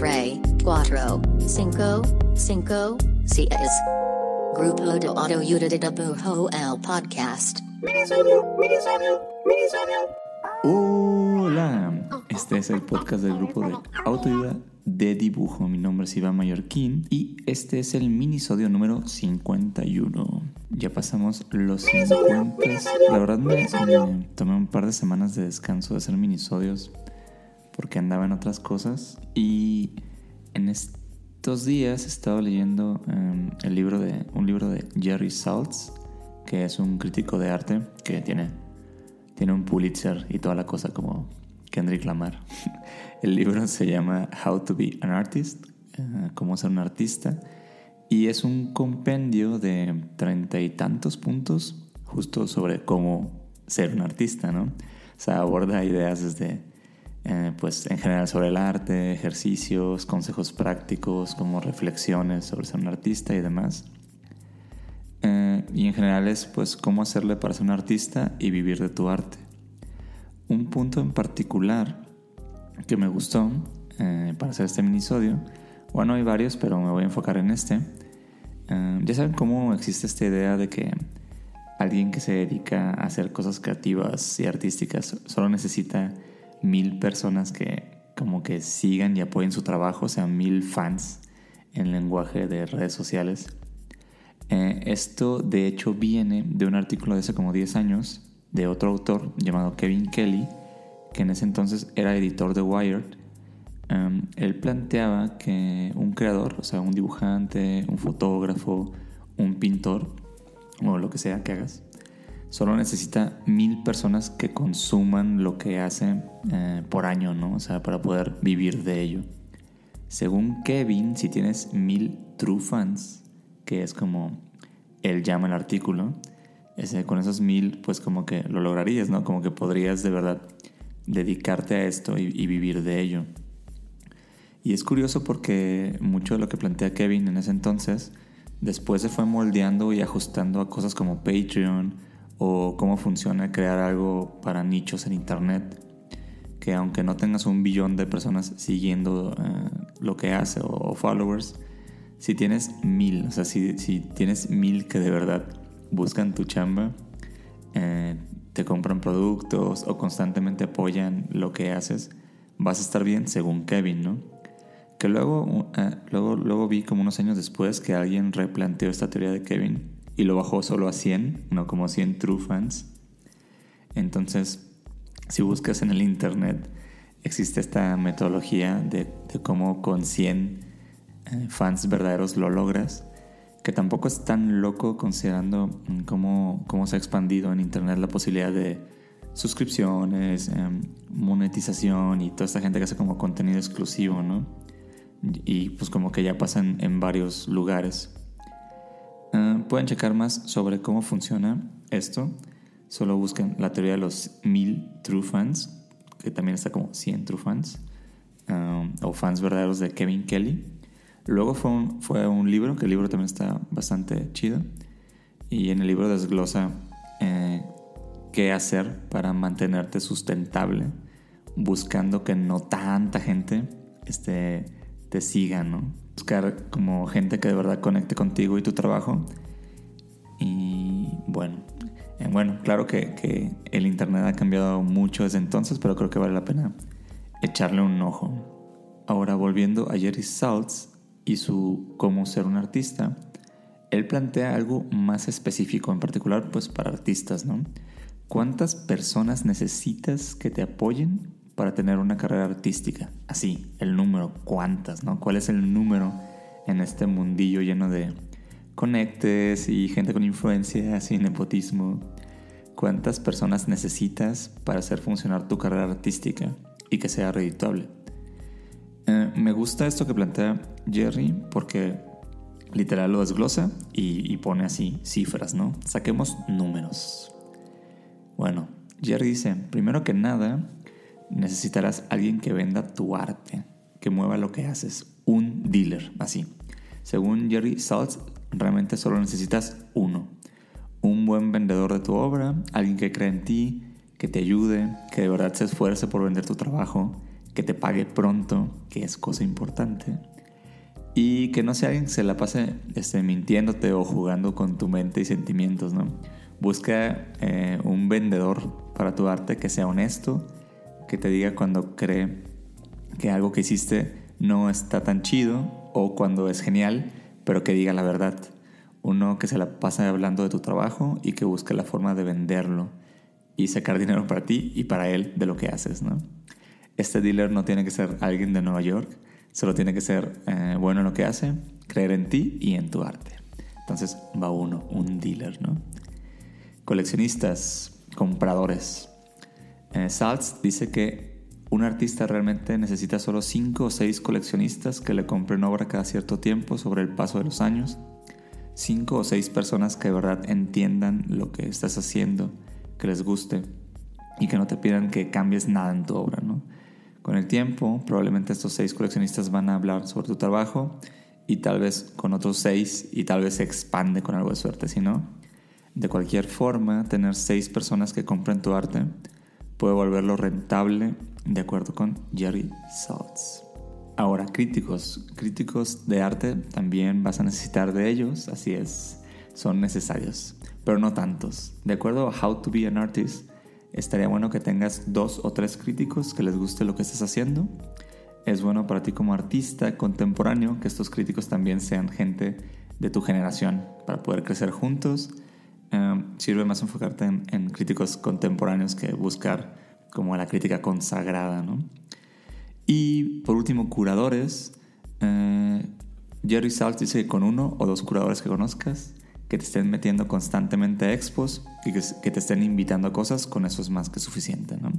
tres, cuatro, cinco, cinco, seis. Grupo de Autoayuda de Dibujo el podcast. Hola, este es el podcast del grupo de autoayuda de dibujo. Mi nombre es Iván Mallorquín y este es el minisodio número 51. Ya pasamos los 50. La verdad me, me tomé un par de semanas de descanso de hacer minisodios porque andaba en otras cosas y en estos días he estado leyendo um, el libro de, un libro de Jerry Saltz, que es un crítico de arte que tiene, tiene un Pulitzer y toda la cosa como Kendrick Lamar. el libro se llama How to be an Artist, uh, cómo ser un artista, y es un compendio de treinta y tantos puntos justo sobre cómo ser un artista, ¿no? O sea, aborda ideas desde eh, pues en general sobre el arte, ejercicios, consejos prácticos, como reflexiones sobre ser un artista y demás. Eh, y en general es pues cómo hacerle para ser un artista y vivir de tu arte. Un punto en particular que me gustó eh, para hacer este minisodio, bueno hay varios pero me voy a enfocar en este. ya saben cómo existe esta idea de que alguien que se dedica a hacer cosas creativas y artísticas solo necesita mil personas que como que sigan y apoyen su trabajo, o sea, mil fans en lenguaje de redes sociales. Eh, esto de hecho viene de un artículo de hace como 10 años de otro autor llamado Kevin Kelly, que en ese entonces era editor de Wired. Um, él planteaba que un creador, o sea, un dibujante, un fotógrafo, un pintor, o lo que sea que hagas, solo necesita mil personas que consuman lo que hace eh, por año, ¿no? O sea, para poder vivir de ello. Según Kevin, si tienes mil true fans, que es como él llama el artículo, con esos mil, pues como que lo lograrías, ¿no? Como que podrías de verdad dedicarte a esto y, y vivir de ello. Y es curioso porque mucho de lo que plantea Kevin en ese entonces, después se fue moldeando y ajustando a cosas como Patreon, o cómo funciona crear algo para nichos en Internet, que aunque no tengas un billón de personas siguiendo eh, lo que hace o, followers, si tienes mil, o sea, si, tienes mil que de verdad buscan tu chamba, eh, te compran productos o constantemente apoyan lo que haces, vas a estar bien según Kevin, ¿no? Que luego, eh, luego, luego vi como unos años después que alguien replanteó esta teoría de Kevin y lo bajó solo a 100, no como 100 true fans. Entonces, si buscas en el internet, existe esta metodología de, cómo con 100 eh, fans verdaderos lo logras, que tampoco es tan loco considerando cómo, cómo se ha expandido en internet la posibilidad de suscripciones, em, monetización y toda esta gente que hace como contenido exclusivo, ¿no? Y pues como que ya pasan en varios lugares. Ah, pueden checar más sobre cómo funciona esto. Solo busquen la teoría de los mil true fans, que también está como 100 true fans, ah, o fans verdaderos de Kevin Kelly. Luego fue un, fue un libro, que el libro también está bastante chido. Y en el libro desglosa eh, qué hacer para mantenerte sustentable, buscando que no tanta gente este, te siga, ¿no? buscar como gente que de verdad conecte contigo y tu trabajo. Y bueno, eh, bueno, claro que, que, el Internet ha cambiado mucho desde entonces, pero creo que vale la pena echarle un ojo. Ahora volviendo a Jerry Saltz y su cómo ser un artista, él plantea algo más específico, en particular pues para artistas, ¿no? ¿Cuántas personas necesitas que te apoyen para tener una carrera artística? Así, el número, ¿cuántas? ¿no? ¿Cuál es el número en este mundillo lleno de conectes y gente con influencia, y nepotismo? ¿Cuántas personas necesitas para hacer funcionar tu carrera artística y que sea redituable? Eh, me gusta esto que plantea Jerry porque literal lo desglosa y pone así cifras, ¿no? Saquemos números. Bueno, Jerry dice, primero que nada, necesitarás alguien que venda tu arte, que mueva lo que haces, un dealer, así. Según Jerry Saltz, realmente solo necesitas uno, un buen vendedor de tu obra, alguien que cree en ti, que te ayude, que de verdad se esfuerce por vender tu trabajo, que te pague pronto, que es cosa importante, y que no sea alguien que se la pase este, mintiéndote o jugando con tu mente y sentimientos, ¿no? Busca eh, un vendedor para tu arte que sea honesto, que te diga cuando cree que algo que hiciste no está tan chido o cuando es genial, pero que diga la verdad. Uno que se la pasa hablando de tu trabajo y que busque la forma de venderlo y sacar dinero para ti y para él de lo que haces, ¿no? Este dealer no tiene que ser alguien de Nueva York, solo tiene que ser eh, bueno en lo que hace, creer en ti y en tu arte. Entonces va uno, un dealer, ¿no? Coleccionistas, compradores. Eh, Salz dice que un artista realmente necesita solo 5 o 6 coleccionistas que le compren obra cada cierto tiempo sobre el paso de los años. 5 o 6 personas que de verdad entiendan lo que estás haciendo, que les guste y que no te pidan que cambies nada en tu obra, ¿no? Con el tiempo, probablemente estos 6 coleccionistas van a hablar sobre tu trabajo y tal vez con otros 6 y tal vez se expande con algo de suerte, si no. De cualquier forma, tener 6 personas que compren tu arte puede volverlo rentable de acuerdo con Jerry Saltz. Ahora, críticos. Críticos de arte también vas a necesitar de ellos, así es, son necesarios, pero no tantos. De acuerdo a How to Be an Artist, estaría bueno que tengas dos o tres críticos que les guste lo que estás haciendo. Es bueno para ti como artista contemporáneo que estos críticos también sean gente de tu generación para poder crecer juntos Em, sirve más enfocarte en, críticos contemporáneos que buscar como la crítica consagrada, ¿no? Y por último, curadores. Eh, Jerry Saltz dice que con uno o dos curadores que conozcas, que te estén metiendo constantemente a expos y que, que, te estén invitando a cosas, con eso es más que suficiente, ¿no?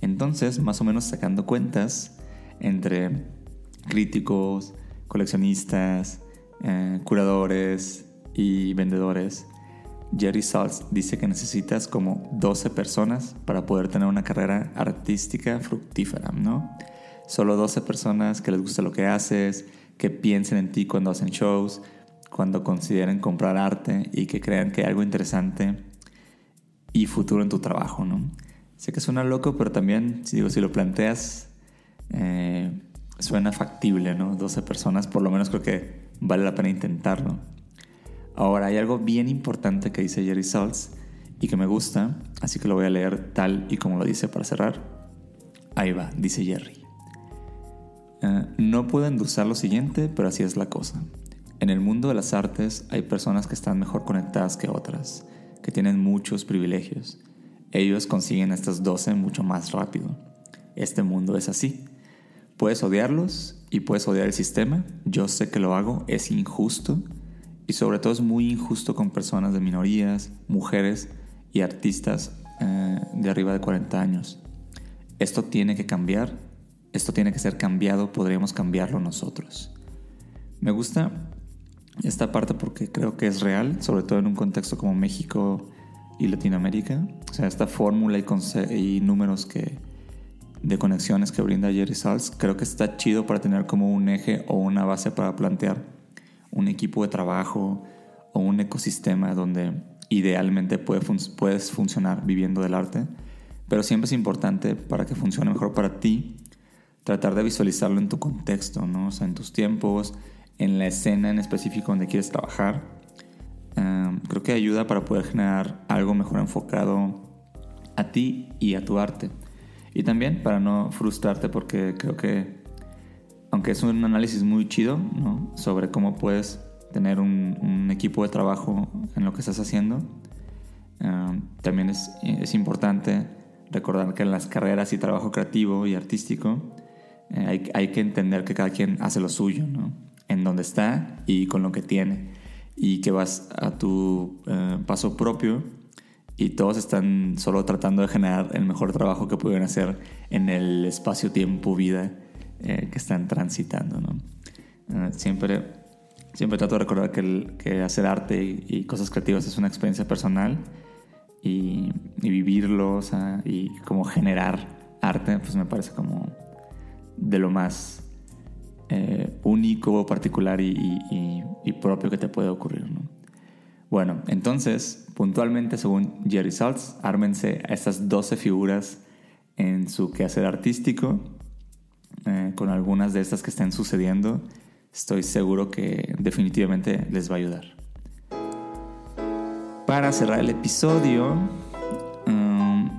Entonces, más o menos sacando cuentas entre críticos, coleccionistas, eh, curadores y vendedores, Jerry Salz dice que necesitas como 12 personas para poder tener una carrera artística fructífera, ¿no? Solo 12 personas que les guste lo que haces, que piensen en ti cuando hacen shows, cuando consideren comprar arte y que crean que hay algo interesante y futuro en tu trabajo, ¿no? Sé que suena loco, pero también, si, digo, si lo planteas, eh, suena factible, ¿no? 12 personas, por lo menos creo que vale la pena intentarlo. Ahora, hay algo bien importante que dice Jerry Saltz y que me gusta, así que lo voy a leer tal y como lo dice para cerrar. Ahí va, dice Jerry. Eh, no puedo endulzar lo siguiente, pero así es la cosa. En el mundo de las artes hay personas que están mejor conectadas que otras, que tienen muchos privilegios. Ellos consiguen estas 12 mucho más rápido. Este mundo es así. Puedes odiarlos y puedes odiar el sistema. Yo sé que lo hago, es injusto y sobre todo es muy injusto con personas de minorías, mujeres y artistas eh, de arriba de 40 años. Esto tiene que cambiar, esto tiene que ser cambiado, podríamos cambiarlo nosotros. Me gusta esta parte porque creo que es real, sobre todo en un contexto como México y Latinoamérica. O sea, esta fórmula y, y números que, de conexiones que brinda Jerry Salz, creo que está chido para tener como un eje o una base para plantear un equipo de trabajo o un ecosistema donde idealmente puedes funcionar viviendo del arte, pero siempre es importante para que funcione mejor para ti tratar de visualizarlo en tu contexto, ¿no? o sea, en tus tiempos, en la escena en específico donde quieres trabajar. creo que ayuda para poder generar algo mejor enfocado a ti y a tu arte. Y también para no frustrarte porque creo que aunque es un análisis muy chido ¿no? sobre cómo puedes tener un, equipo de trabajo en lo que estás haciendo, eh, también es, es, importante recordar que en las carreras y trabajo creativo y artístico eh, hay, hay, que entender que cada quien hace lo suyo, ¿no? en donde está y con lo que tiene, y que vas a tu eh, paso propio y todos están solo tratando de generar el mejor trabajo que pueden hacer en el espacio-tiempo-vida eh, que están transitando. ¿no? Eh, siempre, siempre trato de recordar que, hacer arte y, cosas creativas es una experiencia personal y, y vivirlo y como generar arte, pues me parece como de lo más eh, único, particular y, y, propio que te puede ocurrir. ¿no? Bueno, entonces, puntualmente, según Jerry Saltz, ármense a estas 12 figuras en su quehacer artístico eh, con algunas de estas que estén sucediendo, estoy seguro que definitivamente les va a ayudar. Para cerrar el episodio, um,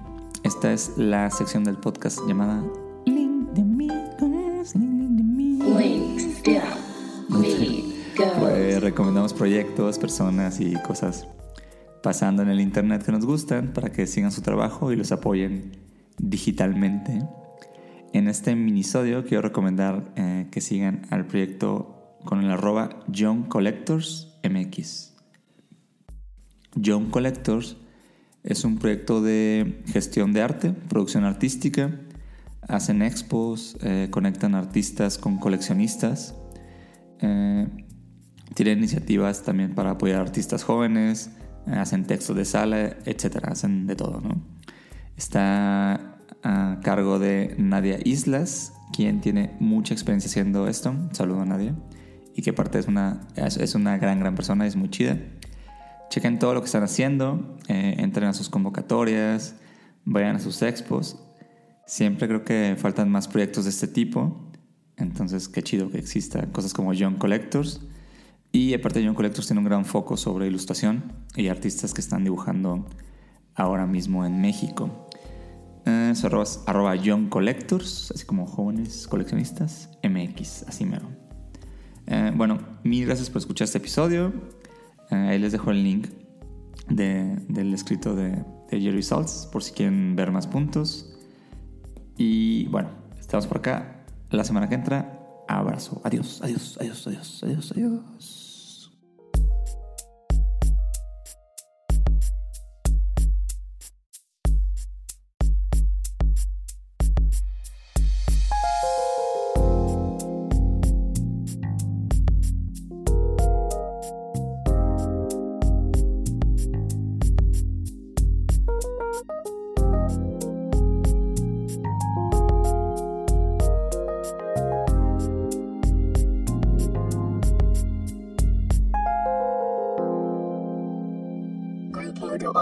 esta es la sección del podcast llamada Link de amigos, Link de amigos. Pues recomendamos proyectos, personas y cosas pasando en el internet que nos gustan para que sigan su trabajo y los apoyen digitalmente. En este minisodio quiero recomendar eh, que sigan al proyecto con el arroba John Collectors MX. John Collectors es un proyecto de gestión de arte, producción artística. Hacen expos, eh, conectan artistas con coleccionistas. Eh, tienen iniciativas también para apoyar a artistas jóvenes. hacen textos de sala, etc. Hacen de todo, ¿no? Está a cargo de Nadia Islas, quien tiene mucha experiencia haciendo esto. Saludo a Nadia. Y que aparte es una, es, una gran, gran persona, es muy chida. Chequen todo lo que están haciendo, eh, entren a sus convocatorias, vayan a sus expos. Siempre creo que faltan más proyectos de este tipo. Entonces, qué chido que existan cosas como Young Collectors. Y aparte, Young Collectors tiene un gran foco sobre ilustración y artistas que están dibujando ahora mismo en México. Eh, su arroba, es arroba Young Collectors, así como jóvenes coleccionistas, MX, así mero. Eh, bueno, mil gracias por escuchar este episodio. Eh, ahí les dejo el link de- del escrito de, de Jerry Salts por si quieren ver más puntos. Y bueno, estamos por acá la semana que entra. Abrazo. Adiós, adiós, adiós, adiós, adiós, adiós.